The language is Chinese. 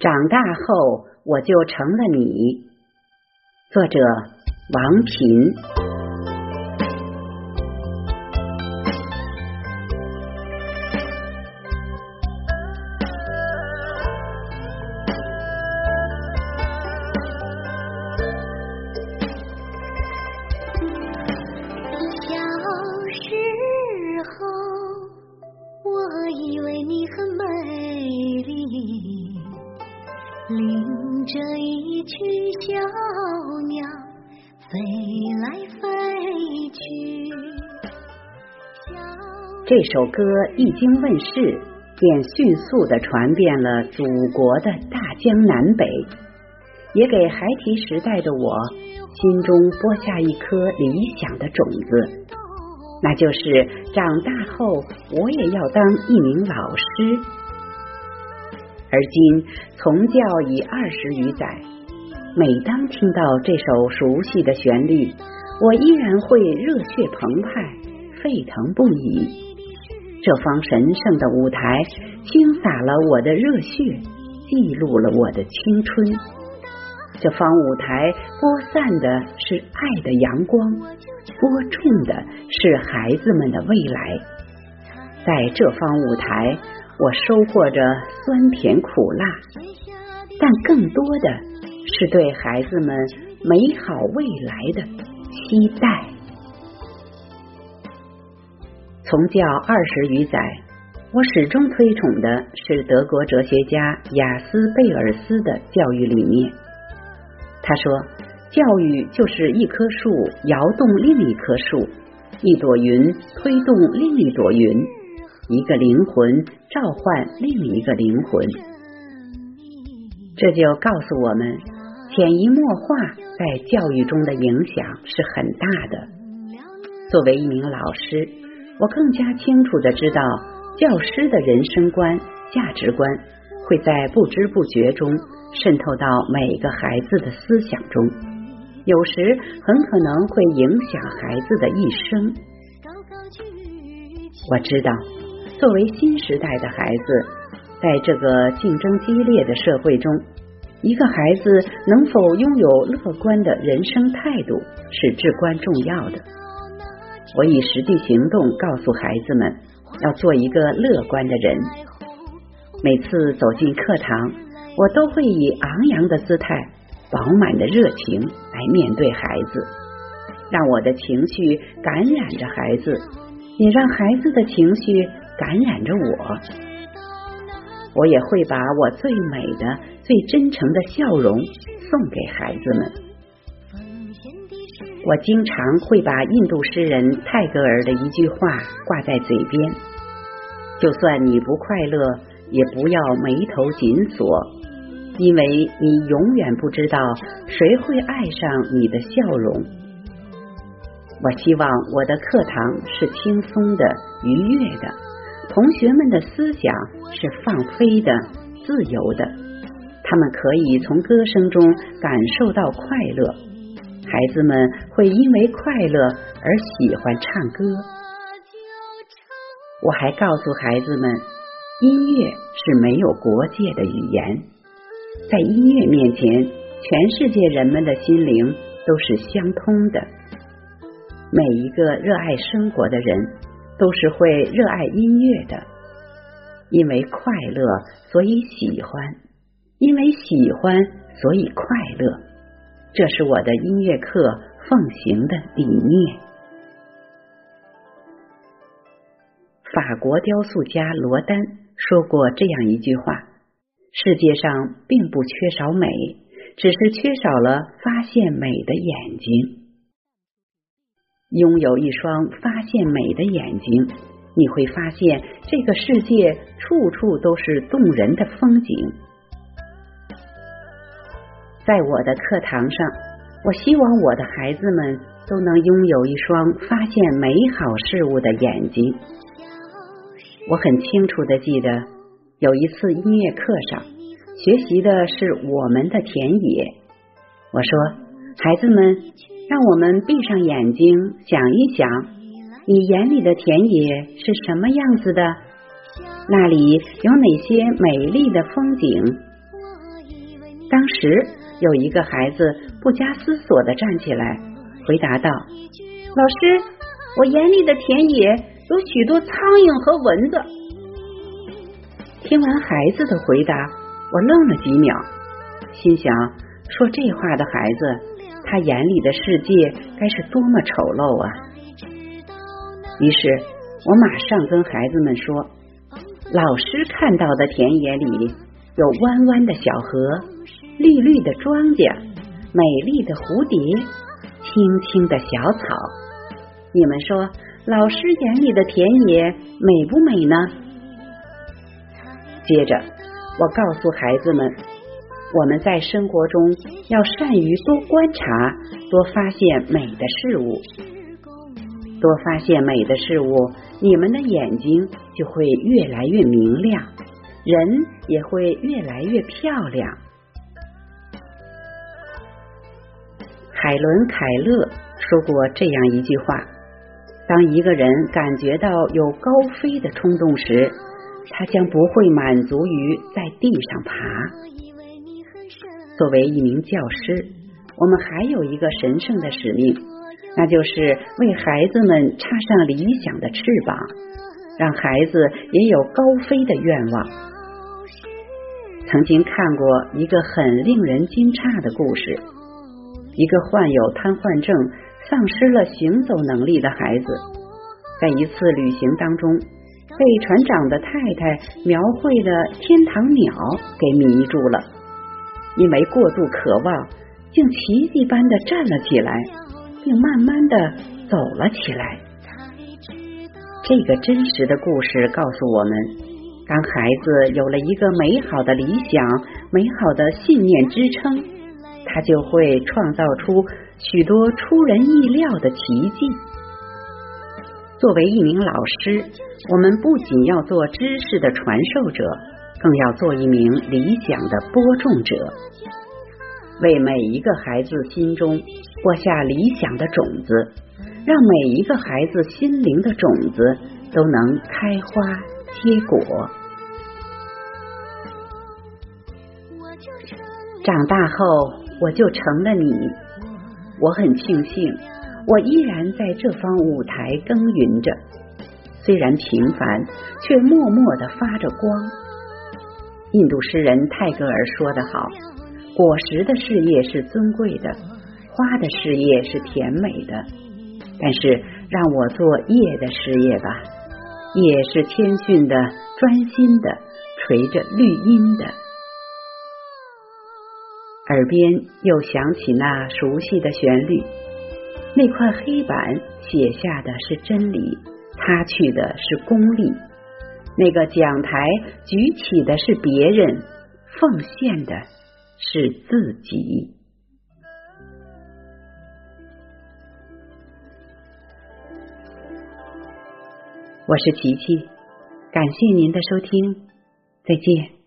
长大后我就成了你。作者：王平。领着一群小鸟飞来飞去。这首歌一经问世，便迅速的传遍了祖国的大江南北，也给孩提时代的我心中播下一颗理想的种子，那就是长大后我也要当一名老师。而今从教已二十余载，每当听到这首熟悉的旋律，我依然会热血澎湃、沸腾不已。这方神圣的舞台，倾洒了我的热血，记录了我的青春。这方舞台播散的是爱的阳光，播种的是孩子们的未来。在这方舞台。我收获着酸甜苦辣，但更多的是对孩子们美好未来的期待。从教二十余载，我始终推崇的是德国哲学家雅斯贝尔斯的教育理念。他说：“教育就是一棵树摇动另一棵树，一朵云推动另一朵云。”一个灵魂召唤另一个灵魂，这就告诉我们，潜移默化在教育中的影响是很大的。作为一名老师，我更加清楚的知道，教师的人生观、价值观会在不知不觉中渗透到每个孩子的思想中，有时很可能会影响孩子的一生。我知道。作为新时代的孩子，在这个竞争激烈的社会中，一个孩子能否拥有乐观的人生态度是至关重要的。我以实际行动告诉孩子们，要做一个乐观的人。每次走进课堂，我都会以昂扬的姿态、饱满的热情来面对孩子，让我的情绪感染着孩子，也让孩子的情绪。感染着我，我也会把我最美的、最真诚的笑容送给孩子们。我经常会把印度诗人泰戈尔的一句话挂在嘴边：就算你不快乐，也不要眉头紧锁，因为你永远不知道谁会爱上你的笑容。我希望我的课堂是轻松的、愉悦的。同学们的思想是放飞的、自由的，他们可以从歌声中感受到快乐。孩子们会因为快乐而喜欢唱歌。我还告诉孩子们，音乐是没有国界的语言，在音乐面前，全世界人们的心灵都是相通的。每一个热爱生活的人。都是会热爱音乐的，因为快乐，所以喜欢；因为喜欢，所以快乐。这是我的音乐课奉行的理念。法国雕塑家罗丹说过这样一句话：“世界上并不缺少美，只是缺少了发现美的眼睛。”拥有一双发现美的眼睛，你会发现这个世界处处都是动人的风景。在我的课堂上，我希望我的孩子们都能拥有一双发现美好事物的眼睛。我很清楚的记得，有一次音乐课上，学习的是我们的田野。我说，孩子们。让我们闭上眼睛，想一想，你眼里的田野是什么样子的？那里有哪些美丽的风景？当时有一个孩子不加思索的站起来，回答道：“老师，我眼里的田野有许多苍蝇和蚊子。”听完孩子的回答，我愣了几秒，心想：说这话的孩子，他眼里的世界该是多么丑陋啊！于是我马上跟孩子们说：“老师看到的田野里有弯弯的小河、绿绿的庄稼、美丽的蝴蝶、青青的小草。你们说，老师眼里的田野美不美呢？”接着，我告诉孩子们，我们在生活中要善于多观察、多发现美的事物，多发现美的事物，你们的眼睛就会越来越明亮，人也会越来越漂亮。海伦·凯勒说过这样一句话：当一个人感觉到有高飞的冲动时，他将不会满足于在地上爬。作为一名教师，我们还有一个神圣的使命，那就是为孩子们插上理想的翅膀，让孩子也有高飞的愿望。曾经看过一个很令人惊诧的故事：一个患有瘫痪症、丧失了行走能力的孩子，在一次旅行当中。被船长的太太描绘的天堂鸟给迷住了，因为过度渴望，竟奇迹般的站了起来，并慢慢的走了起来。这个真实的故事告诉我们，当孩子有了一个美好的理想、美好的信念支撑，他就会创造出许多出人意料的奇迹。作为一名老师，我们不仅要做知识的传授者，更要做一名理想的播种者，为每一个孩子心中播下理想的种子，让每一个孩子心灵的种子都能开花结果。长大后，我就成了你，我很庆幸。我依然在这方舞台耕耘着，虽然平凡，却默默的发着光。印度诗人泰戈尔说得好：“果实的事业是尊贵的，花的事业是甜美的，但是让我做叶的事业吧，叶是谦逊的、专心的、垂着绿荫的。”耳边又响起那熟悉的旋律。那块黑板写下的是真理，擦去的是功利；那个讲台举起的是别人，奉献的是自己。我是琪琪，感谢您的收听，再见。